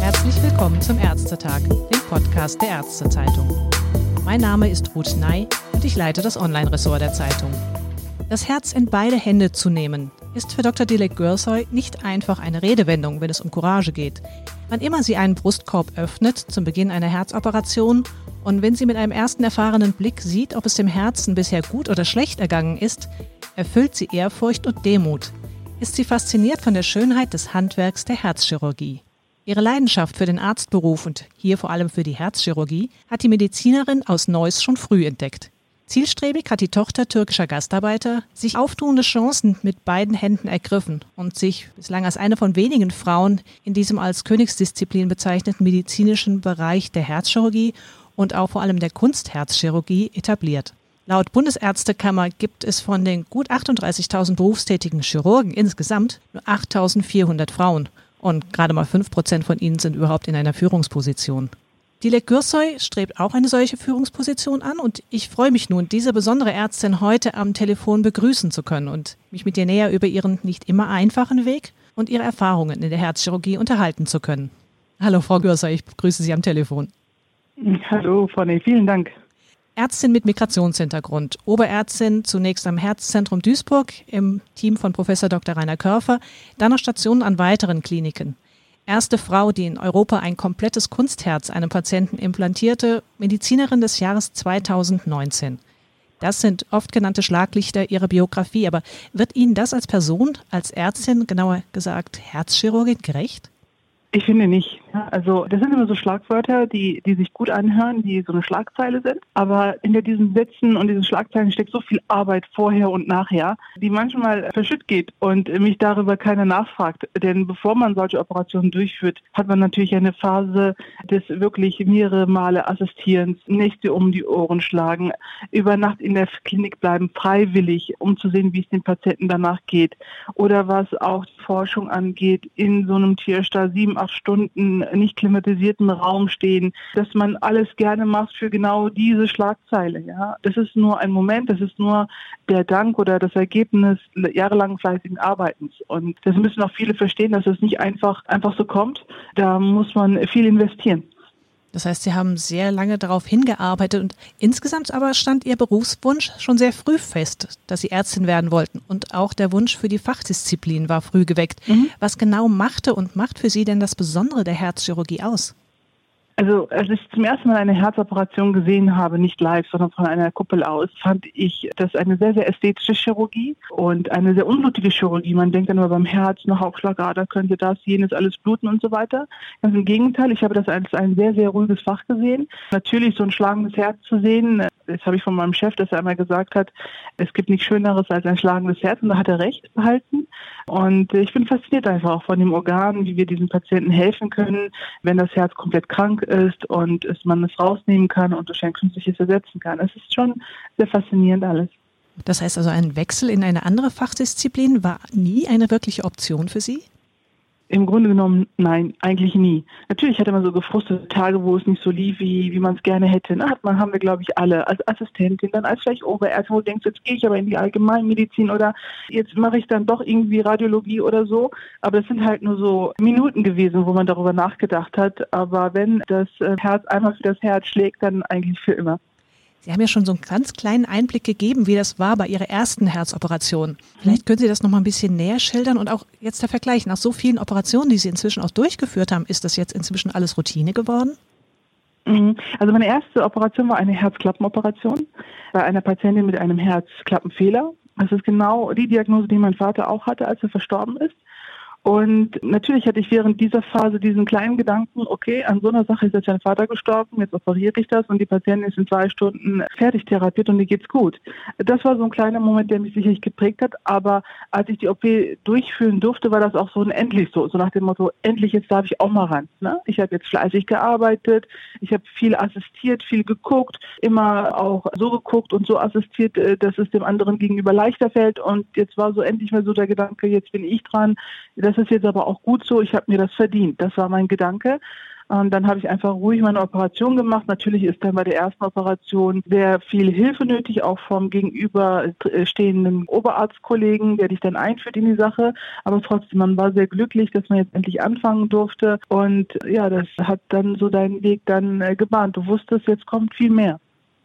Herzlich willkommen zum Ärztetag, dem Podcast der Ärztezeitung. Mein Name ist Ruth Ney und ich leite das Online-Ressort der Zeitung. Das Herz in beide Hände zu nehmen, ist für Dr. Dilek Görsoy nicht einfach eine Redewendung, wenn es um Courage geht. Wann immer sie einen Brustkorb öffnet, zum Beginn einer Herzoperation, und wenn sie mit einem ersten erfahrenen Blick sieht, ob es dem Herzen bisher gut oder schlecht ergangen ist, erfüllt sie Ehrfurcht und Demut. Ist sie fasziniert von der Schönheit des Handwerks der Herzchirurgie. Ihre Leidenschaft für den Arztberuf und hier vor allem für die Herzchirurgie hat die Medizinerin aus Neuss schon früh entdeckt. Zielstrebig hat die Tochter türkischer Gastarbeiter sich auftuende Chancen mit beiden Händen ergriffen und sich bislang als eine von wenigen Frauen in diesem als Königsdisziplin bezeichneten medizinischen Bereich der Herzchirurgie und auch vor allem der Kunstherzchirurgie etabliert. Laut Bundesärztekammer gibt es von den gut 38.000 berufstätigen Chirurgen insgesamt nur 8.400 Frauen und gerade mal 5 Prozent von ihnen sind überhaupt in einer Führungsposition. Dilek Gürsoy strebt auch eine solche Führungsposition an und ich freue mich nun, diese besondere Ärztin heute am Telefon begrüßen zu können und mich mit ihr näher über ihren nicht immer einfachen Weg und ihre Erfahrungen in der Herzchirurgie unterhalten zu können. Hallo Frau Gürsoy, ich begrüße Sie am Telefon. Hallo Frau Ney, vielen Dank. Ärztin mit Migrationshintergrund, Oberärztin zunächst am Herzzentrum Duisburg im Team von Professor Dr. Rainer Körfer, dann noch Stationen an weiteren Kliniken erste Frau, die in Europa ein komplettes Kunstherz einem Patienten implantierte, Medizinerin des Jahres 2019. Das sind oft genannte Schlaglichter ihrer Biografie, aber wird Ihnen das als Person, als Ärztin, genauer gesagt Herzchirurgin, gerecht? Ich finde nicht. Also das sind immer so Schlagwörter, die, die sich gut anhören, die so eine Schlagzeile sind. Aber hinter diesen Sätzen und diesen Schlagzeilen steckt so viel Arbeit vorher und nachher, die manchmal verschütt geht und mich darüber keiner nachfragt. Denn bevor man solche Operationen durchführt, hat man natürlich eine Phase des wirklich mehrere Male Assistierens, Nächte um die Ohren schlagen, über Nacht in der Klinik bleiben, freiwillig, um zu sehen, wie es den Patienten danach geht. Oder was auch Forschung angeht, in so einem Tierstall sieben, acht Stunden nicht klimatisierten Raum stehen, dass man alles gerne macht für genau diese Schlagzeile. Ja, das ist nur ein Moment, das ist nur der Dank oder das Ergebnis jahrelang fleißigen Arbeitens. Und das müssen auch viele verstehen, dass es nicht einfach einfach so kommt. Da muss man viel investieren. Das heißt, Sie haben sehr lange darauf hingearbeitet und insgesamt aber stand Ihr Berufswunsch schon sehr früh fest, dass Sie Ärztin werden wollten. Und auch der Wunsch für die Fachdisziplin war früh geweckt. Mhm. Was genau machte und macht für Sie denn das Besondere der Herzchirurgie aus? Also als ich zum ersten Mal eine Herzoperation gesehen habe, nicht live, sondern von einer Kuppel aus, fand ich das eine sehr, sehr ästhetische Chirurgie und eine sehr unblutige Chirurgie. Man denkt dann nur beim Herz, noch Aufschlagader könnte das, jenes, alles bluten und so weiter. Ganz im Gegenteil, ich habe das als ein sehr, sehr ruhiges Fach gesehen. Natürlich so ein schlagendes Herz zu sehen, das habe ich von meinem Chef, dass er einmal gesagt hat, es gibt nichts Schöneres als ein schlagendes Herz und da hat er recht behalten. Und ich bin fasziniert einfach auch von dem Organ, wie wir diesen Patienten helfen können, wenn das Herz komplett krank ist und es, man es rausnehmen kann und durch ein künstliches ersetzen kann. Es ist schon sehr faszinierend alles. Das heißt also, ein Wechsel in eine andere Fachdisziplin war nie eine wirkliche Option für Sie? Im Grunde genommen, nein, eigentlich nie. Natürlich hatte man so gefrustete Tage, wo es nicht so lief, wie, wie man es gerne hätte. Na, hat man, haben wir, glaube ich, alle. Als Assistentin, dann als vielleicht Oberärztin, wo du denkst, jetzt gehe ich aber in die Allgemeinmedizin oder jetzt mache ich dann doch irgendwie Radiologie oder so. Aber das sind halt nur so Minuten gewesen, wo man darüber nachgedacht hat. Aber wenn das äh, Herz einmal für das Herz schlägt, dann eigentlich für immer. Sie haben ja schon so einen ganz kleinen Einblick gegeben, wie das war bei Ihrer ersten Herzoperation. Vielleicht können Sie das noch mal ein bisschen näher schildern und auch jetzt der Vergleich. Nach so vielen Operationen, die Sie inzwischen auch durchgeführt haben, ist das jetzt inzwischen alles Routine geworden? Mhm. Also meine erste Operation war eine Herzklappenoperation bei einer Patientin mit einem Herzklappenfehler. Das ist genau die Diagnose, die mein Vater auch hatte, als er verstorben ist. Und natürlich hatte ich während dieser Phase diesen kleinen Gedanken, okay, an so einer Sache ist jetzt dein Vater gestorben, jetzt operiere ich das und die Patientin ist in zwei Stunden fertig therapiert und ihr geht's gut. Das war so ein kleiner Moment, der mich sicherlich geprägt hat, aber als ich die OP durchführen durfte, war das auch so ein endlich so, so nach dem Motto, endlich jetzt darf ich auch mal ran. Ne? Ich habe jetzt fleißig gearbeitet, ich habe viel assistiert, viel geguckt, immer auch so geguckt und so assistiert, äh, dass es dem anderen gegenüber leichter fällt und jetzt war so endlich mal so der Gedanke, jetzt bin ich dran, das das ist jetzt aber auch gut so, ich habe mir das verdient. Das war mein Gedanke. Und dann habe ich einfach ruhig meine Operation gemacht. Natürlich ist dann bei der ersten Operation sehr viel Hilfe nötig, auch vom gegenüberstehenden Oberarztkollegen, der dich dann einführt in die Sache. Aber trotzdem, man war sehr glücklich, dass man jetzt endlich anfangen durfte. Und ja, das hat dann so deinen Weg dann äh, gebahnt. Du wusstest, jetzt kommt viel mehr.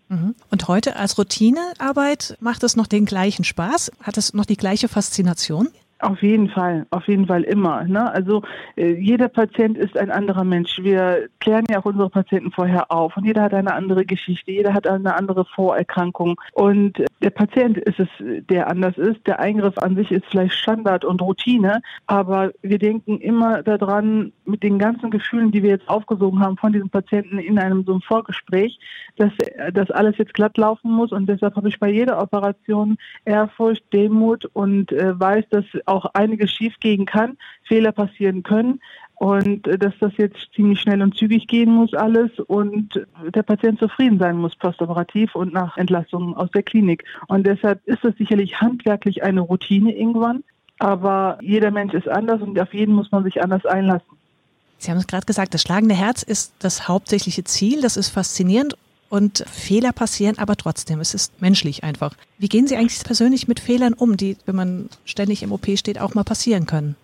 Mhm. Und heute als Routinearbeit macht es noch den gleichen Spaß? Hat es noch die gleiche Faszination? Auf jeden Fall, auf jeden Fall immer. Ne? Also äh, jeder Patient ist ein anderer Mensch. Wir klären ja auch unsere Patienten vorher auf und jeder hat eine andere Geschichte, jeder hat eine andere Vorerkrankung und der Patient ist es, der anders ist. Der Eingriff an sich ist vielleicht Standard und Routine, aber wir denken immer daran, mit den ganzen Gefühlen, die wir jetzt aufgesogen haben von diesem Patienten in einem so einem Vorgespräch, dass das alles jetzt glatt laufen muss und deshalb habe ich bei jeder Operation Ehrfurcht, Demut und äh, weiß, dass auch einiges schiefgehen kann, Fehler passieren können und äh, dass das jetzt ziemlich schnell und zügig gehen muss alles und der Patient zufrieden sein muss postoperativ und nach Entlassung aus der Klinik. Und deshalb ist das sicherlich handwerklich eine Routine irgendwann, aber jeder Mensch ist anders und auf jeden muss man sich anders einlassen. Sie haben es gerade gesagt, das schlagende Herz ist das hauptsächliche Ziel, das ist faszinierend und Fehler passieren, aber trotzdem, es ist menschlich einfach. Wie gehen Sie eigentlich persönlich mit Fehlern um, die, wenn man ständig im OP steht, auch mal passieren können?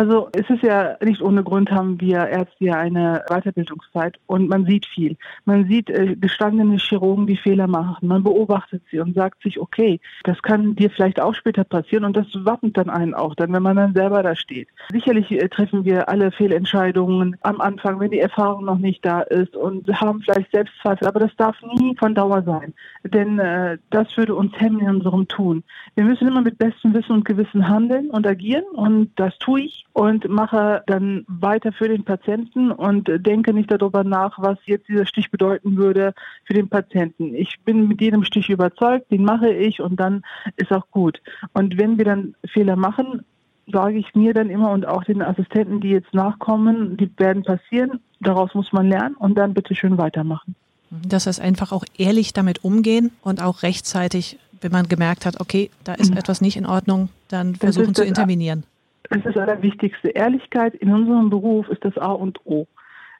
Also es ist ja nicht ohne Grund haben wir Ärzte ja eine Weiterbildungszeit und man sieht viel. Man sieht äh, gestandene Chirurgen, die Fehler machen. Man beobachtet sie und sagt sich, okay, das kann dir vielleicht auch später passieren und das wappnet dann einen auch, dann wenn man dann selber da steht. Sicherlich äh, treffen wir alle Fehlentscheidungen am Anfang, wenn die Erfahrung noch nicht da ist und haben vielleicht Selbstzweifel, aber das darf nie von Dauer sein, denn äh, das würde uns hemmen in unserem Tun. Wir müssen immer mit bestem Wissen und Gewissen handeln und agieren und das tue ich und mache dann weiter für den Patienten und denke nicht darüber nach, was jetzt dieser Stich bedeuten würde für den Patienten. Ich bin mit jedem Stich überzeugt, den mache ich und dann ist auch gut. Und wenn wir dann Fehler machen, sage ich mir dann immer und auch den Assistenten, die jetzt nachkommen, die werden passieren. Daraus muss man lernen und dann bitte schön weitermachen. Das heißt einfach auch ehrlich damit umgehen und auch rechtzeitig, wenn man gemerkt hat, okay, da ist mhm. etwas nicht in Ordnung, dann versuchen zu intervenieren. Das ist das Allerwichtigste. Ehrlichkeit in unserem Beruf ist das A und O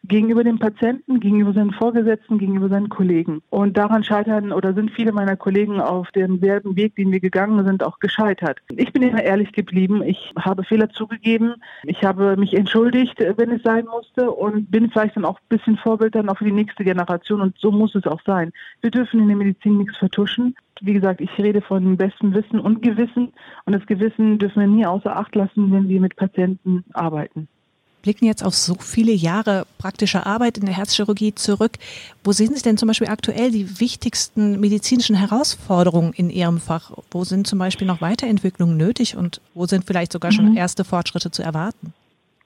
gegenüber dem Patienten, gegenüber seinen Vorgesetzten, gegenüber seinen Kollegen. Und daran scheitern oder sind viele meiner Kollegen auf demselben Weg, den wir gegangen sind, auch gescheitert. Ich bin immer ehrlich geblieben. Ich habe Fehler zugegeben. Ich habe mich entschuldigt, wenn es sein musste und bin vielleicht dann auch ein bisschen Vorbild dann auch für die nächste Generation. Und so muss es auch sein. Wir dürfen in der Medizin nichts vertuschen wie gesagt, ich rede von bestem Wissen und Gewissen. Und das Gewissen dürfen wir nie außer Acht lassen, wenn wir mit Patienten arbeiten. Blicken jetzt auf so viele Jahre praktischer Arbeit in der Herzchirurgie zurück. Wo sehen Sie denn zum Beispiel aktuell die wichtigsten medizinischen Herausforderungen in Ihrem Fach? Wo sind zum Beispiel noch Weiterentwicklungen nötig und wo sind vielleicht sogar schon mhm. erste Fortschritte zu erwarten?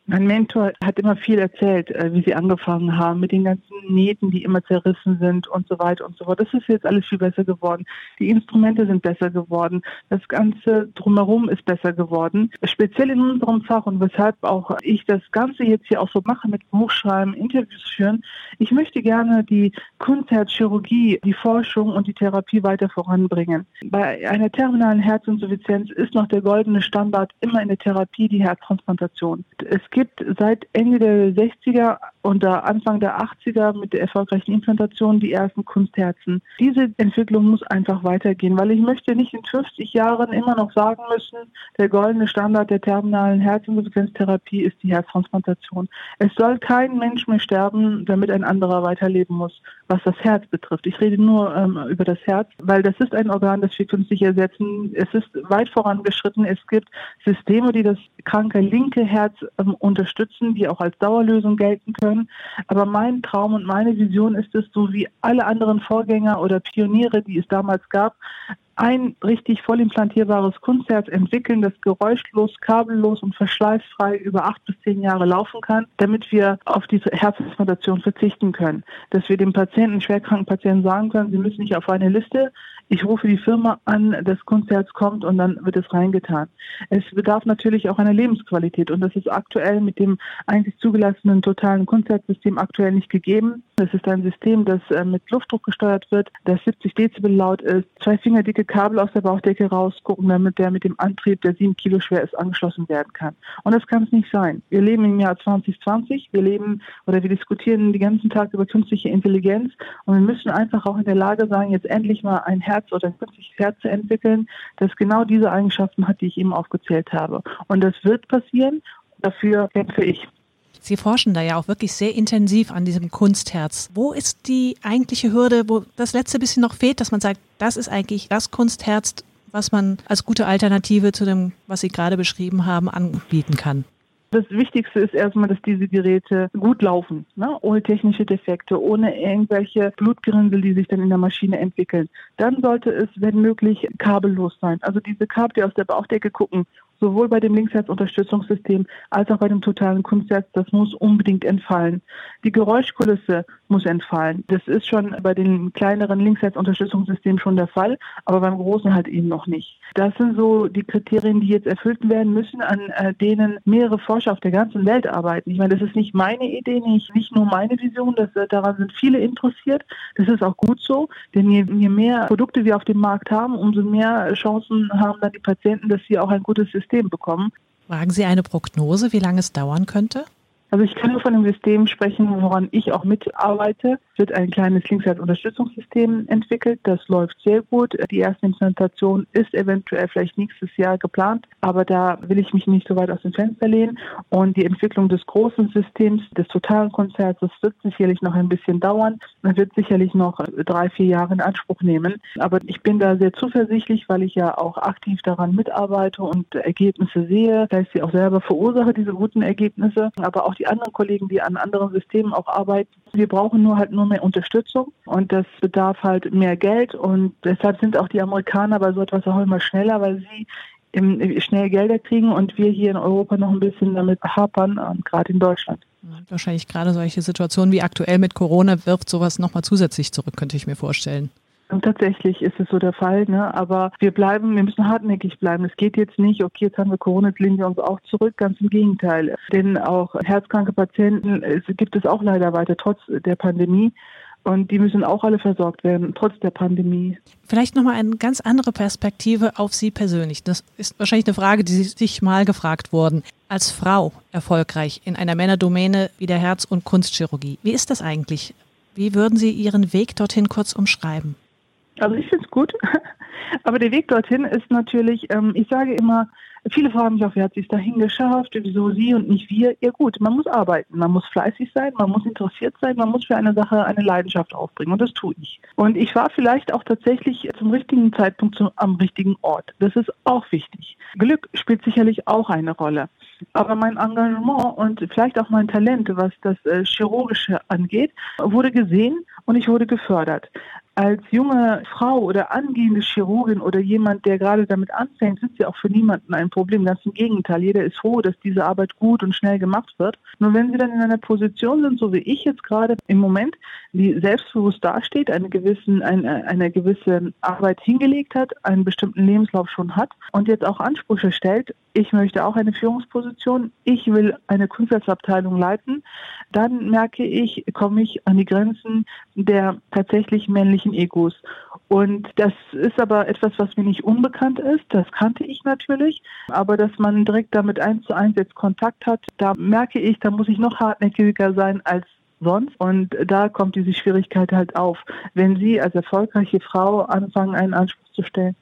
Mein Mentor hat immer viel erzählt, äh, wie sie angefangen haben, mit den ganzen Nähten, die immer zerrissen sind und so weiter und so fort. Das ist jetzt alles viel besser geworden. Die Instrumente sind besser geworden. Das Ganze drumherum ist besser geworden. Speziell in unserem Fach und weshalb auch ich das Ganze jetzt hier auch so mache mit Buchschreiben, Interviews führen. Ich möchte gerne die Kunstherzchirurgie, die Forschung und die Therapie weiter voranbringen. Bei einer terminalen Herzinsuffizienz ist noch der goldene Standard immer in der Therapie die Herztransplantation. Es gibt seit Ende der 60er und Anfang der 80er mit der erfolgreichen Implantation die ersten Kunstherzen. Diese Entwicklung muss einfach weitergehen, weil ich möchte nicht in 50 Jahren immer noch sagen müssen, der goldene Standard der terminalen Herzinsuffizienztherapie ist die Herztransplantation. Es soll kein Mensch mehr sterben, damit ein anderer weiterleben muss, was das Herz betrifft. Ich rede nur ähm, über das Herz, weil das ist ein Organ, das wir künstlich ersetzen. Es ist weit vorangeschritten. Es gibt Systeme, die das kranke linke Herz ähm, unterstützen, die auch als Dauerlösung gelten können. Aber mein Traum und meine Vision ist es, so wie alle anderen Vorgänger oder Pioniere, die es damals gab, ein richtig voll implantierbares Kunstherz entwickeln, das geräuschlos, kabellos und verschleißfrei über acht bis zehn Jahre laufen kann, damit wir auf diese Herztransplantation verzichten können. Dass wir dem Patienten, schwerkranken Patienten sagen können, sie müssen nicht auf eine Liste, ich rufe die Firma an, das Kunstherz kommt und dann wird es reingetan. Es bedarf natürlich auch einer Lebensqualität und das ist aktuell mit dem eigentlich zugelassenen totalen Kunstherzsystem aktuell nicht gegeben. Das ist ein System, das äh, mit Luftdruck gesteuert wird, das 70 Dezibel laut ist, zwei Finger dicke dicke Kabel aus der Bauchdecke rausgucken, damit der mit dem Antrieb, der sieben Kilo schwer ist, angeschlossen werden kann. Und das kann es nicht sein. Wir leben im Jahr 2020, wir leben oder wir diskutieren den ganzen Tag über künstliche Intelligenz und wir müssen einfach auch in der Lage sein, jetzt endlich mal ein Herz oder ein künstliches Herz zu entwickeln, das genau diese Eigenschaften hat, die ich eben aufgezählt habe. Und das wird passieren. Dafür kämpfe ich. Sie forschen da ja auch wirklich sehr intensiv an diesem Kunstherz. Wo ist die eigentliche Hürde, wo das letzte bisschen noch fehlt, dass man sagt, das ist eigentlich das Kunstherz, was man als gute Alternative zu dem, was Sie gerade beschrieben haben, anbieten kann? Das Wichtigste ist erstmal, dass diese Geräte gut laufen, ne? ohne technische Defekte, ohne irgendwelche Blutgerinnsel, die sich dann in der Maschine entwickeln. Dann sollte es, wenn möglich, kabellos sein. Also diese Kabel, die aus der Bauchdecke gucken sowohl bei dem Linksherzunterstützungssystem als auch bei dem totalen Kunstherz, das muss unbedingt entfallen. Die Geräuschkulisse muss entfallen. Das ist schon bei den kleineren Linksherzunterstützungssystemen schon der Fall, aber beim großen halt eben noch nicht. Das sind so die Kriterien, die jetzt erfüllt werden müssen, an äh, denen mehrere Forscher auf der ganzen Welt arbeiten. Ich meine, das ist nicht meine Idee, nicht, nicht nur meine Vision, das, äh, daran sind viele interessiert. Das ist auch gut so, denn je, je mehr Produkte wir auf dem Markt haben, umso mehr Chancen haben dann die Patienten, dass sie auch ein gutes System System bekommen. Wagen Sie eine Prognose, wie lange es dauern könnte? Also ich kann nur von einem System sprechen, woran ich auch mitarbeite. Es wird ein kleines Linksherzunterstützungssystem entwickelt. Das läuft sehr gut. Die erste Implantation ist eventuell vielleicht nächstes Jahr geplant, aber da will ich mich nicht so weit aus dem Fenster lehnen. Und die Entwicklung des großen Systems, des totalen Konzerts, das wird sicherlich noch ein bisschen dauern. Das wird sicherlich noch drei, vier Jahre in Anspruch nehmen. Aber ich bin da sehr zuversichtlich, weil ich ja auch aktiv daran mitarbeite und Ergebnisse sehe. Da ich sie auch selber verursache, diese guten Ergebnisse. Aber auch die die anderen Kollegen, die an anderen Systemen auch arbeiten. Wir brauchen nur halt nur mehr Unterstützung und das bedarf halt mehr Geld und deshalb sind auch die Amerikaner bei so etwas auch immer schneller, weil sie schnell Gelder kriegen und wir hier in Europa noch ein bisschen damit hapern, gerade in Deutschland. Wahrscheinlich gerade solche Situationen wie aktuell mit Corona wirft sowas nochmal zusätzlich zurück, könnte ich mir vorstellen. Und tatsächlich ist es so der Fall, ne? aber wir bleiben, wir müssen hartnäckig bleiben. Es geht jetzt nicht, okay, jetzt haben wir Corona, jetzt lehnen wir uns auch zurück, ganz im Gegenteil. Denn auch herzkranke Patienten es gibt es auch leider weiter, trotz der Pandemie. Und die müssen auch alle versorgt werden, trotz der Pandemie. Vielleicht nochmal eine ganz andere Perspektive auf Sie persönlich. Das ist wahrscheinlich eine Frage, die Sie sich mal gefragt wurden. Als Frau erfolgreich in einer Männerdomäne wie der Herz- und Kunstchirurgie. Wie ist das eigentlich? Wie würden Sie Ihren Weg dorthin kurz umschreiben? Also ich finde es gut. Aber der Weg dorthin ist natürlich, ähm, ich sage immer, viele fragen mich auch, wer hat sich dahin geschafft, wieso sie und nicht wir. Ja gut, man muss arbeiten, man muss fleißig sein, man muss interessiert sein, man muss für eine Sache eine Leidenschaft aufbringen und das tue ich. Und ich war vielleicht auch tatsächlich zum richtigen Zeitpunkt zum, am richtigen Ort. Das ist auch wichtig. Glück spielt sicherlich auch eine Rolle. Aber mein Engagement und vielleicht auch mein Talent, was das äh, Chirurgische angeht, wurde gesehen und ich wurde gefördert als junge Frau oder angehende Chirurgin oder jemand, der gerade damit anfängt, sind sie auch für niemanden ein Problem. Ganz im Gegenteil. Jeder ist froh, dass diese Arbeit gut und schnell gemacht wird. Nur wenn sie dann in einer Position sind, so wie ich jetzt gerade im Moment, die selbstbewusst dasteht, eine, gewissen, eine, eine gewisse Arbeit hingelegt hat, einen bestimmten Lebenslauf schon hat und jetzt auch Ansprüche stellt, ich möchte auch eine Führungsposition, ich will eine Kunstwerksabteilung leiten, dann merke ich, komme ich an die Grenzen der tatsächlich männlichen Egos. Und das ist aber etwas, was mir nicht unbekannt ist. Das kannte ich natürlich. Aber dass man direkt damit eins zu eins jetzt Kontakt hat, da merke ich, da muss ich noch hartnäckiger sein als sonst. Und da kommt diese Schwierigkeit halt auf, wenn Sie als erfolgreiche Frau anfangen, einen Anspruch zu stellen.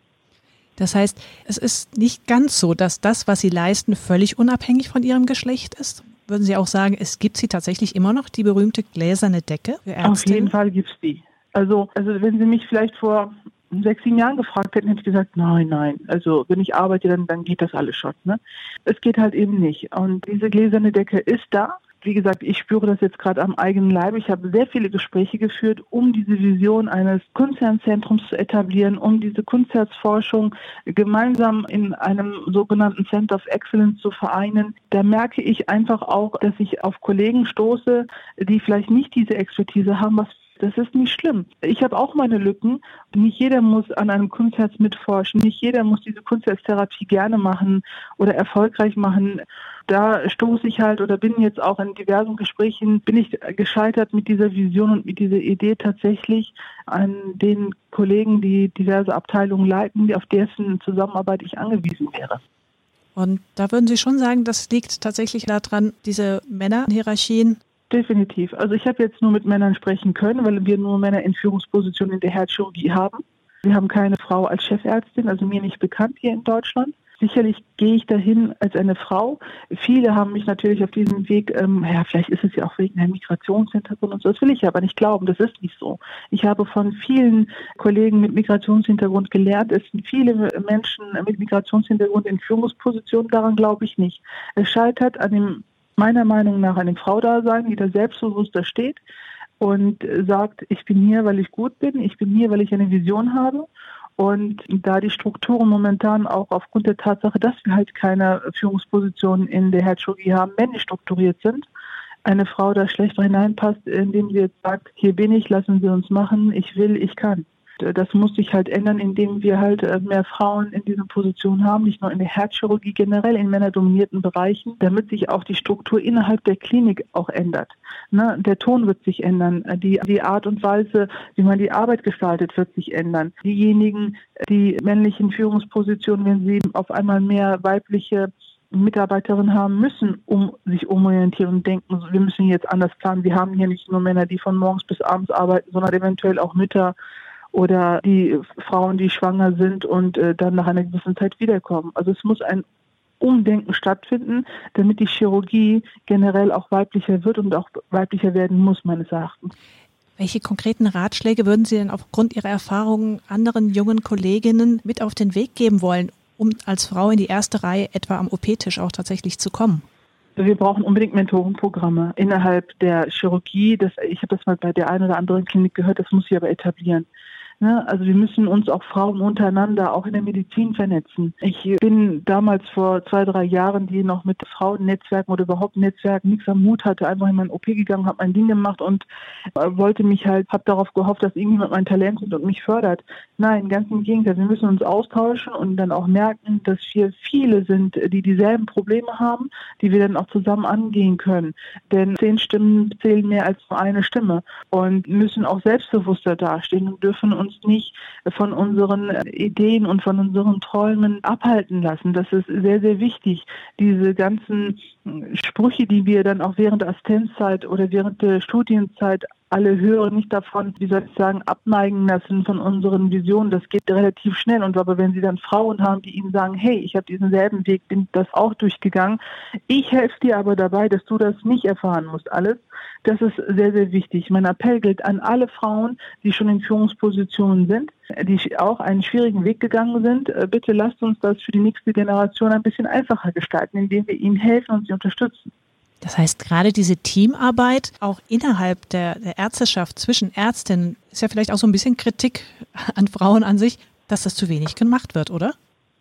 Das heißt, es ist nicht ganz so, dass das, was Sie leisten, völlig unabhängig von Ihrem Geschlecht ist. Würden Sie auch sagen, es gibt sie tatsächlich immer noch, die berühmte gläserne Decke für Ärzte? Auf jeden Fall gibt es die. Also, also wenn Sie mich vielleicht vor sechs, sieben Jahren gefragt hätten, hätte ich gesagt, nein, nein. Also wenn ich arbeite, dann, dann geht das alles schon. Ne? Es geht halt eben nicht. Und diese gläserne Decke ist da wie gesagt, ich spüre das jetzt gerade am eigenen Leib. Ich habe sehr viele Gespräche geführt, um diese Vision eines Kunstherzenzentrums zu etablieren, um diese Kunstherzforschung gemeinsam in einem sogenannten Center of Excellence zu vereinen. Da merke ich einfach auch, dass ich auf Kollegen stoße, die vielleicht nicht diese Expertise haben, was Das ist nicht schlimm. Ich habe auch meine Lücken. Nicht jeder muss an einem Kunstherz mitforschen. Nicht jeder muss diese Kunstherztherapie gerne machen oder erfolgreich machen. Da stoße ich halt oder bin jetzt auch in diversen Gesprächen, bin ich gescheitert mit dieser Vision und mit dieser Idee tatsächlich an den Kollegen, die diverse Abteilungen leiten, auf dessen Zusammenarbeit ich angewiesen wäre. Und da würden Sie schon sagen, das liegt tatsächlich daran, diese Männerhierarchien Definitiv. Also ich habe jetzt nur mit Männern sprechen können, weil wir nur Männer in Führungspositionen in der Herzchirurgie haben. Wir haben keine Frau als Chefärztin, also mir nicht bekannt hier in Deutschland. Sicherlich gehe ich dahin als eine Frau. Viele haben mich natürlich auf diesem Weg, ähm, ja, vielleicht ist es ja auch wegen einem Migrationshintergrund und so. Das will ich aber nicht glauben. Das ist nicht so. Ich habe von vielen Kollegen mit Migrationshintergrund gelernt. Es sind viele Menschen mit Migrationshintergrund in Führungspositionen. Daran glaube ich nicht. Es scheitert an dem meiner Meinung nach eine Frau da sein, die da selbstbewusster steht und sagt, ich bin hier, weil ich gut bin, ich bin hier, weil ich eine Vision habe. Und da die Strukturen momentan auch aufgrund der Tatsache, dass wir halt keine Führungspositionen in der Herzchirurgie haben, männlich strukturiert sind, eine Frau da schlecht hineinpasst, indem sie jetzt sagt, hier bin ich, lassen Sie uns machen, ich will, ich kann. Äh, das muss sich halt ändern, indem wir halt äh, mehr Frauen in diesen Positionen haben, nicht nur in der Herzchirurgie, generell in männerdominierten Bereichen, damit sich auch die Struktur innerhalb der Klinik auch ändert. Ne? Der Ton wird sich ändern, äh, die, die Art und Weise, wie man die Arbeit gestaltet, wird sich ändern. Diejenigen, die männlichen Führungspositionen, wenn sie auf einmal mehr weibliche Mitarbeiterinnen haben müssen, um sich umorientieren und denken, wir müssen jetzt anders planen. Wir haben hier nicht nur Männer, die von morgens bis abends arbeiten, sondern eventuell auch Mütter, oder die Frauen, die schwanger sind und äh, dann nach einer gewissen Zeit wiederkommen. Also es muss ein Umdenken stattfinden, damit die Chirurgie generell auch weiblicher wird und auch weiblicher werden muss, meines Erachtens. Welche konkreten Ratschläge würden Sie denn aufgrund Ihrer Erfahrungen anderen jungen Kolleginnen mit auf den Weg geben wollen, um als Frau in die erste Reihe etwa am OP-Tisch auch tatsächlich zu kommen? Wir brauchen unbedingt Mentorenprogramme innerhalb der Chirurgie. Das, ich habe das mal bei der einen oder anderen Klinik gehört, das muss sie aber etablieren. Ne? Also wir müssen uns auch Frauen untereinander auch in der Medizin vernetzen. Ich bin damals vor zwei, drei Jahren, die noch mit Frauennetzwerken oder überhaupt Netzwerken nichts am Hut hatte, einfach in mein OP gegangen, habe mein Ding gemacht und äh, wollte mich halt, habe darauf gehofft, dass irgendjemand mein Talent hat und mich fördert. Nein, ganz im Gegenteil. Wir müssen uns austauschen und dann auch merken, dass wir viele sind, die dieselben Probleme haben, die wir dann auch zusammen angehen können. Denn zehn Stimmen zählen mehr als nur eine Stimme und müssen auch selbstbewusster dastehen und dürfen uns uns nicht von unseren Ideen und von unseren Träumen abhalten lassen. Das ist sehr, sehr wichtig. Diese ganzen Sprüche, die wir dann auch während der Assistenzzeit oder während der Studienzeit alle hören, nicht davon, wie soll ich sagen, abneigen lassen von unseren Visionen. Das geht relativ schnell. Und aber wenn Sie dann Frauen haben, die Ihnen sagen, hey, ich habe diesen selben Weg, bin das auch durchgegangen. Ich helfe dir aber dabei, dass du das nicht erfahren musst, alles. Das ist sehr, sehr wichtig. Mein Appell gilt an alle Frauen, die schon in Führungspositionen sind, die auch einen schwierigen Weg gegangen sind. Äh, bitte lasst uns das für die nächste Generation ein bisschen einfacher gestalten, indem wir ihnen helfen und sie unterstützen. Das heißt, gerade diese Teamarbeit auch innerhalb der, der Ärzteschaft zwischen Ärztinnen ist ja vielleicht auch so ein bisschen Kritik an Frauen an sich, dass das zu wenig gemacht wird, oder?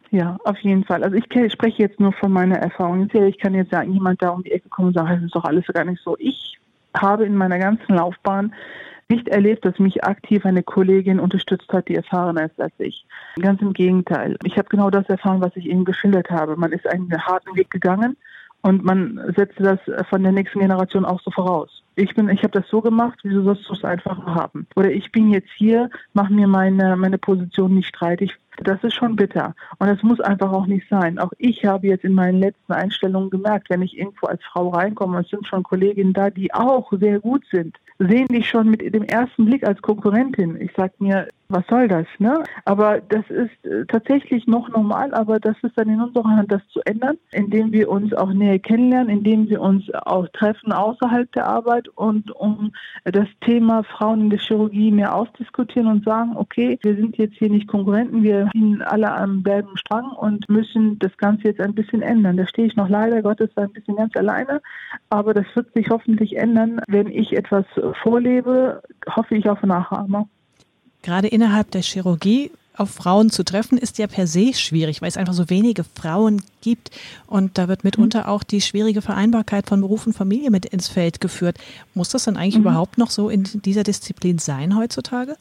Ja, auf jeden Fall. Also ich spreche jetzt nur von meiner Erfahrung. Ich kann jetzt sagen, jemand da um die Ecke kommen und sagen, das ist doch alles gar nicht so. Ich habe in meiner ganzen Laufbahn nicht erlebt, dass mich aktiv eine Kollegin unterstützt hat, die erfahrener ist als ich. Ganz im Gegenteil. Ich habe genau das erfahren, was ich Ihnen geschildert habe. Man ist einen harten Weg gegangen und man setzte das von der nächsten Generation auch so voraus. Ich bin, ich habe das so gemacht, wieso sollst du es einfacher haben? Oder ich bin jetzt hier, mach mir meine, meine Position nicht streitig. Das ist schon bitter. Und das muss einfach auch nicht sein. Auch ich habe jetzt in meinen letzten Einstellungen gemerkt, wenn ich irgendwo als Frau reinkomme, es sind schon Kolleginnen da, die auch sehr gut sind, sehen dich schon mit dem ersten Blick als Konkurrentin. Ich sage mir, was soll das? Ne? Aber das ist äh, tatsächlich noch normal, aber das ist dann in unserer Hand, das zu ändern, indem wir uns auch näher kennenlernen, indem wir uns auch treffen außerhalb der Arbeit und um das Thema Frauen in der Chirurgie mehr ausdiskutieren und sagen, okay, wir sind jetzt hier nicht Konkurrenten, wir ziehen alle am selben Strang und müssen das Ganze jetzt ein bisschen ändern. Da stehe ich noch leider Gottes ein bisschen ganz alleine, aber das wird sich hoffentlich ändern, wenn ich etwas vorlebe, hoffe ich auf Nachahmer. Gerade innerhalb der Chirurgie auf Frauen zu treffen, ist ja per se schwierig, weil es einfach so wenige Frauen gibt. Und da wird mitunter mhm. auch die schwierige Vereinbarkeit von Beruf und Familie mit ins Feld geführt. Muss das dann eigentlich mhm. überhaupt noch so in dieser Disziplin sein heutzutage?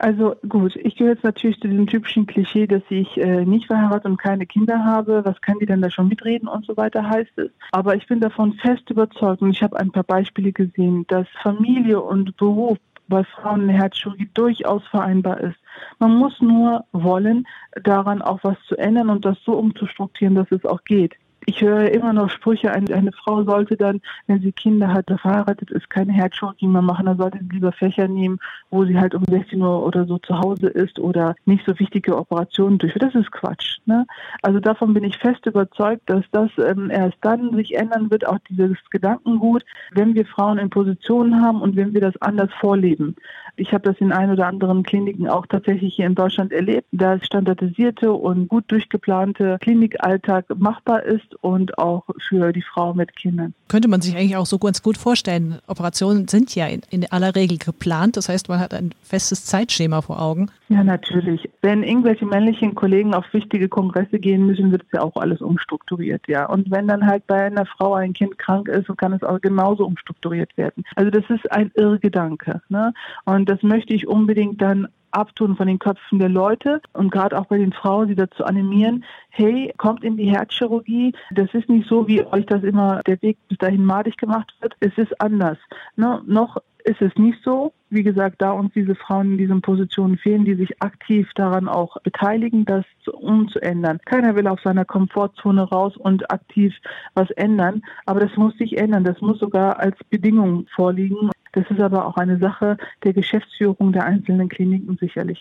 Also gut, ich gehöre jetzt natürlich zu diesem typischen Klischee, dass ich äh, nicht verheiratet und keine Kinder habe. Was kann die denn da schon mitreden und so weiter heißt es. Aber ich bin davon fest überzeugt und ich habe ein paar Beispiele gesehen, dass Familie und Beruf bei Frauen in der Herzchirurgie durchaus vereinbar ist. Man muss nur wollen, daran auch was zu ändern und das so umzustrukturieren, dass es auch geht ich höre immer noch Sprüche, eine, eine, Frau sollte dann, wenn sie Kinder hat, verheiratet ist, keine Herzchirurgie mehr machen, dann sollte sie lieber Fächer nehmen, wo sie halt um 16 Uhr oder so zu Hause ist oder nicht so wichtige Operationen durchführt. Das ist Quatsch. Ne? Also davon bin ich fest überzeugt, dass das ähm, erst dann sich ändern wird, auch dieses Gedankengut, wenn wir Frauen in Positionen haben und wenn wir das anders vorleben. Ich habe das in ein oder anderen Kliniken auch tatsächlich hier in Deutschland erlebt, dass standardisierte und gut durchgeplante Klinikalltag machbar ist und auch für die Frau mit Kindern. Könnte man sich eigentlich auch so ganz gut vorstellen. Operationen sind ja in, in aller Regel geplant, das heißt, man hat ein festes Zeitschema vor Augen. Ja, natürlich. Wenn irgendwelche männlichen Kollegen auf wichtige Kongresse gehen müssen, wird es ja auch alles umstrukturiert, ja. Und wenn dann halt bei einer Frau ein Kind krank ist, so kann es auch genauso umstrukturiert werden. Also das ist ein Irrgedanke. Ne? Und das möchte ich unbedingt dann abtun von den Köpfen der Leute und gerade auch bei den Frauen, die dazu animieren, hey, kommt in die Herzchirurgie. Das ist nicht so, wie euch das immer der Weg bis dahin madig gemacht wird. Es ist anders. Ne? Noch ist es nicht so. Wie gesagt, da uns diese Frauen in diesen Positionen fehlen, die sich aktiv daran auch beteiligen, das umzuändern. Keiner will aus seiner Komfortzone raus und aktiv was ändern, aber das muss sich ändern. Das muss sogar als Bedingung vorliegen. Das ist aber auch eine Sache der Geschäftsführung der einzelnen Kliniken sicherlich.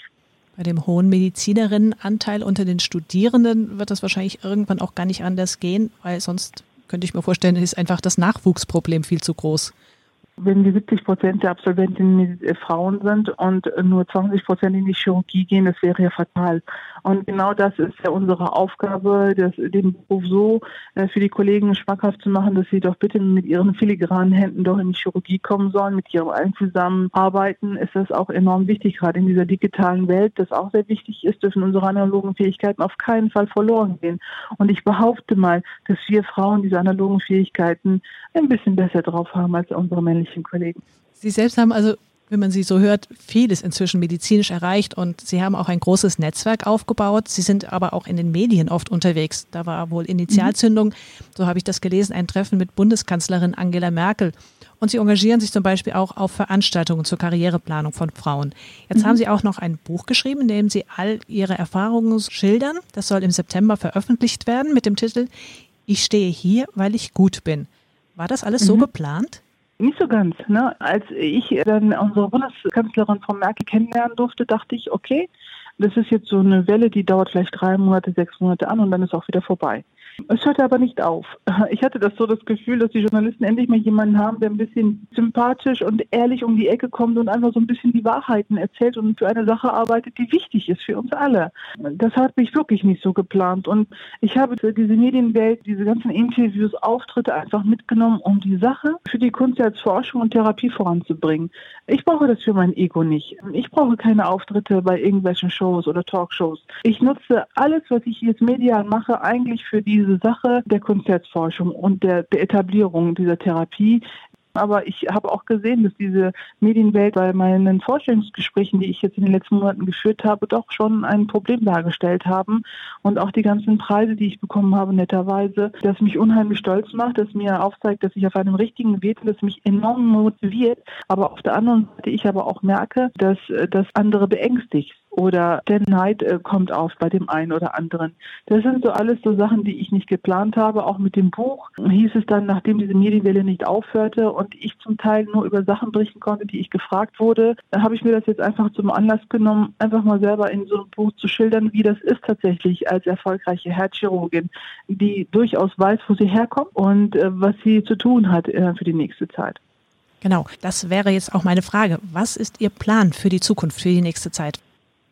Bei dem hohen Medizinerinnenanteil unter den Studierenden wird das wahrscheinlich irgendwann auch gar nicht anders gehen, weil sonst könnte ich mir vorstellen, ist einfach das Nachwuchsproblem viel zu groß wenn die 70 Prozent der Absolventinnen äh, Frauen sind und nur 20 Prozent in die Chirurgie gehen, das wäre ja fatal. Und genau das ist ja unsere Aufgabe, das, den Beruf so äh, für die Kollegen schmackhaft zu machen, dass sie doch bitte mit ihren filigranen Händen doch in die Chirurgie kommen sollen, mit ihrem allen zusammenarbeiten, ist das auch enorm wichtig, gerade in dieser digitalen Welt, das auch sehr wichtig ist, dürfen unsere analogen Fähigkeiten auf keinen Fall verloren gehen. Und ich behaupte mal, dass wir Frauen diese analogen Fähigkeiten ein bisschen besser drauf haben als unsere männlichen Kollegen. Sie selbst haben also wenn man sie so hört, vieles inzwischen medizinisch erreicht und sie haben auch ein großes Netzwerk aufgebaut. Sie sind aber auch in den Medien oft unterwegs. Da war wohl Initialzündung, so habe ich das gelesen, ein Treffen mit Bundeskanzlerin Angela Merkel. Und sie engagieren sich zum Beispiel auch auf Veranstaltungen zur Karriereplanung von Frauen. Jetzt mhm. haben sie auch noch ein Buch geschrieben, in dem sie all ihre Erfahrungen schildern. Das soll im September veröffentlicht werden mit dem Titel Ich stehe hier, weil ich gut bin. War das alles mhm. so geplant? Nicht so ganz. Ne? Als ich dann unsere Bundeskanzlerin Frau Merkel kennenlernen durfte, dachte ich, okay, das ist jetzt so eine Welle, die dauert vielleicht drei Monate, sechs Monate an und dann ist auch wieder vorbei. Es hörte aber nicht auf. Ich hatte das so das Gefühl, dass die Journalisten endlich mal jemanden haben, der ein bisschen sympathisch und ehrlich um die Ecke kommt und einfach so ein bisschen die Wahrheiten erzählt und für eine Sache arbeitet, die wichtig ist für uns alle. Das hat mich wirklich nicht so geplant. Und ich habe diese Medienwelt, diese ganzen Interviews, Auftritte einfach mitgenommen, um die Sache für die Kunst als Forschung und Therapie voranzubringen. Ich brauche das für mein Ego nicht. Ich brauche keine Auftritte bei irgendwelchen Shows oder Talkshows. Ich nutze alles, was ich jetzt medial mache, eigentlich für diese diese Sache der Konzertforschung und der, der Etablierung dieser Therapie aber ich habe auch gesehen, dass diese Medienwelt bei meinen Vorstellungsgesprächen, die ich jetzt in den letzten Monaten geführt habe, doch schon ein Problem dargestellt haben. Und auch die ganzen Preise, die ich bekommen habe, netterweise, das mich unheimlich stolz macht, das mir aufzeigt, dass ich auf einem richtigen Weg bin, das mich enorm motiviert. Aber auf der anderen Seite ich aber auch merke, dass das andere beängstigt oder der Neid äh, kommt auf bei dem einen oder anderen. Das sind so alles so Sachen, die ich nicht geplant habe. Auch mit dem Buch hieß es dann, nachdem diese Medienwelle nicht aufhörte und ich zum Teil nur über Sachen berichten konnte, die ich gefragt wurde, habe ich mir das jetzt einfach zum Anlass genommen, einfach mal selber in so einem Buch zu schildern, wie das ist tatsächlich als erfolgreiche Herzchirurgin, die durchaus weiß, wo sie herkommt und äh, was sie zu tun hat äh, für die nächste Zeit. Genau, das wäre jetzt auch meine Frage. Was ist Ihr Plan für die Zukunft, für die nächste Zeit?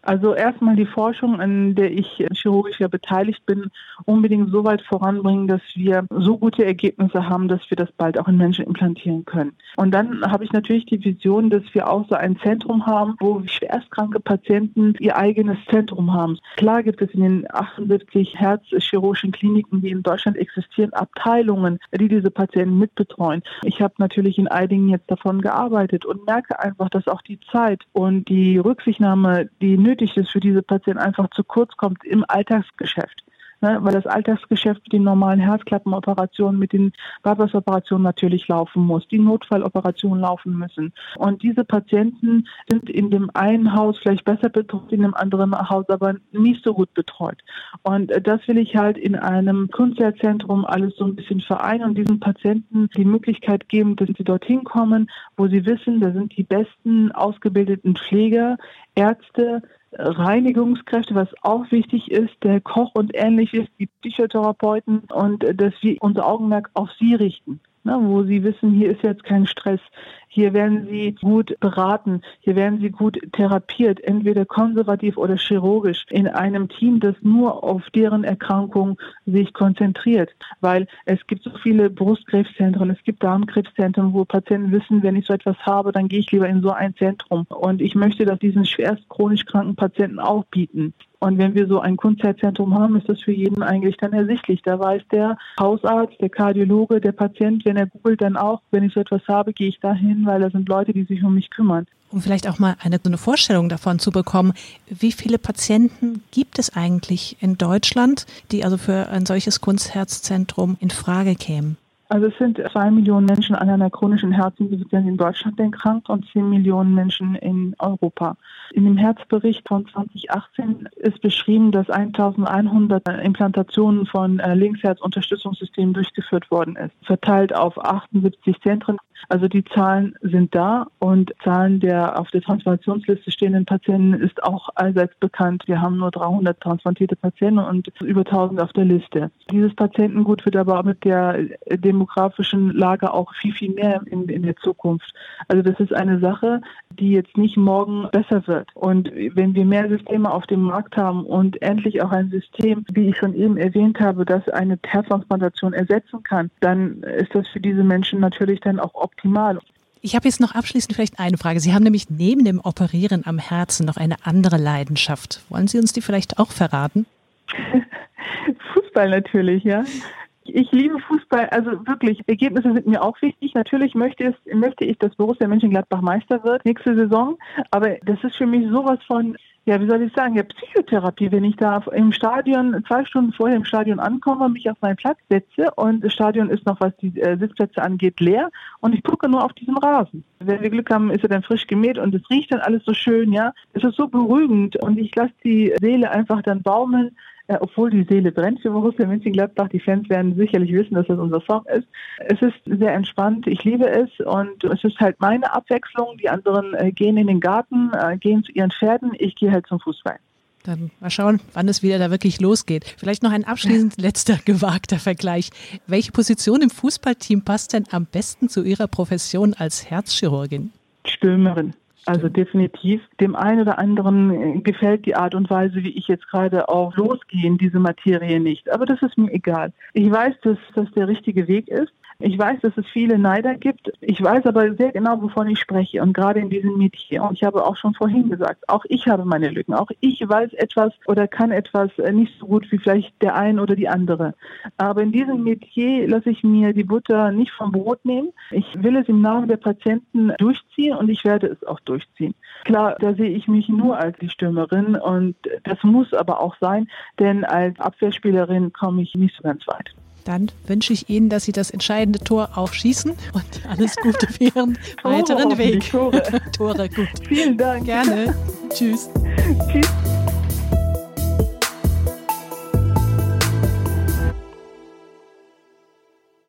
Also erstmal die Forschung, an der ich chirurgisch ja beteiligt bin, unbedingt so weit voranbringen, dass wir so gute Ergebnisse haben, dass wir das bald auch in Menschen implantieren können. Und dann habe ich natürlich die Vision, dass wir auch so ein Zentrum haben, wo schwerstkranke Patienten ihr eigenes Zentrum haben. Klar gibt es in den 78 herzchirurgischen Kliniken, die in Deutschland existieren, Abteilungen, die diese Patienten mitbetreuen. Ich habe natürlich in einigen jetzt davon gearbeitet und merke einfach, dass auch die Zeit und die Rücksichtnahme, die nötig nötig ist für diese Patienten, einfach zu kurz kommt im Alltagsgeschäft. Ne, weil das Alltagsgeschäft mit den normalen Herzklappenoperationen, mit den Bypass-Operationen natürlich laufen muss, die Notfalloperationen laufen müssen. Und diese Patienten sind in dem einen Haus vielleicht besser betreut, in dem anderen Haus aber nicht so gut betreut. Und das will ich halt in einem Kunstzentrum alles so ein bisschen vereinen und diesen Patienten die Möglichkeit geben, dass sie dorthin kommen, wo sie wissen, da sind die besten ausgebildeten Pfleger, Ärzte, Reinigungskräfte, was auch wichtig ist, der Koch und ähnliches, die Psychotherapeuten und dass wir unser Augenmerk auf sie richten ne, wo sie wissen, hier ist jetzt kein Stress, hier werden sie gut beraten, hier werden sie gut therapiert, entweder konservativ oder chirurgisch, in einem Team, das nur auf deren Erkrankung sich konzentriert. Weil es gibt so viele Brustkrebszentren, es gibt Darmkrebszentren, wo Patienten wissen, wenn ich so etwas habe, dann gehe ich lieber in so ein Zentrum. Und ich möchte das diesen schwerst chronisch kranken Patienten auch bieten. Und wenn wir so ein Kunstzeitzentrum haben, ist das für jeden eigentlich dann ersichtlich. Da weiß der Hausarzt, der Kardiologe, der Patient, wenn er googelt, dann auch, wenn ich so etwas habe, gehe ich dahin, weil da sind Leute, die sich um mich kümmern. Um vielleicht auch mal eine, eine Vorstellung davon zu bekommen, wie viele Patienten gibt es eigentlich in Deutschland, die also für ein solches Kunstherzzentrum in Frage kämen? Also es sind zwei Millionen Menschen an einer chronischen Herzinsuffizienz in Deutschland erkrankt und zehn Millionen Menschen in Europa. In dem Herzbericht von 2018 ist beschrieben, dass 1100 Implantationen von äh, Linksherzunterstützungssystemen durchgeführt worden ist, verteilt auf 78 Zentren. Also die Zahlen sind da und Zahlen der auf der Transplantationsliste stehenden Patienten ist auch allseits bekannt. Wir haben nur 300 transplantierte Patienten und über 1000 auf der Liste. Dieses Patientengut wird aber mit der demografischen Lage auch viel, viel mehr in, in der Zukunft. Also das ist eine Sache, die jetzt nicht morgen besser wird. Und wenn wir mehr Systeme auf dem Markt haben und endlich auch ein System, wie ich schon eben erwähnt habe, das eine Herztransplantation ersetzen kann, dann ist das für diese Menschen natürlich dann auch optimal. Ich habe jetzt noch abschließend vielleicht eine Frage. Sie haben nämlich neben dem Operieren am Herzen noch eine andere Leidenschaft. Wollen Sie uns die vielleicht auch verraten? Fußball natürlich, ja. Ich liebe Fußball, also wirklich, Ergebnisse sind mir auch wichtig. Natürlich möchte, es, möchte ich, dass Borussia Mönchengladbach Meister wird nächste Saison, aber das ist für mich sowas von ja, wie soll ich sagen, ja, Psychotherapie, wenn ich da im Stadion, zwei Stunden vorher im Stadion ankomme, mich auf meinen Platz setze und das Stadion ist noch, was die äh, Sitzplätze angeht, leer und ich gucke nur auf diesen Rasen. Wenn wir Glück haben, ist er dann frisch gemäht und es riecht dann alles so schön, ja. Es ist so beruhigend und ich lasse die Seele einfach dann baumeln äh, obwohl die Seele brennt für Borussia Mönchengladbach. Die Fans werden sicherlich wissen, dass das unser Song ist. Es ist sehr entspannt. Ich liebe es und es ist halt meine Abwechslung. Die anderen äh, gehen in den Garten, äh, gehen zu ihren Pferden. Ich gehe halt zum Fußball. Dann mal schauen, wann es wieder da wirklich losgeht. Vielleicht noch ein abschließend letzter gewagter Vergleich. Welche Position im Fußballteam passt denn am besten zu Ihrer Profession als Herzchirurgin? Stürmerin. Also definitiv. Dem einen oder anderen äh, gefällt die Art und Weise, wie ich jetzt gerade auch losgehe in diese Materie nicht. Aber das ist mir egal. Ich weiß, dass das der richtige Weg ist. Ich weiß, dass es viele Neider gibt. Ich weiß aber sehr genau, wovon ich spreche. Und gerade in diesem Metier. Und ich habe auch schon vorhin gesagt, auch ich habe meine Lücken. Auch ich weiß etwas oder kann etwas äh, nicht so gut wie vielleicht der ein oder die andere. Aber in diesem Metier lasse ich mir die Butter nicht vom Brot nehmen. Ich will es im Namen der Patienten durchziehen und ich werde es auch durchziehen. Klar, da sehe ich mich nur als die Stürmerin und das muss aber auch sein, denn als Abwehrspielerin komme ich nicht so ganz weit. Dann wünsche ich Ihnen, dass Sie das entscheidende Tor auch schießen und alles Gute für Ihren weiteren Weg. Tore. Tore, gut. Vielen Dank. Gerne. Tschüss. Tschüss.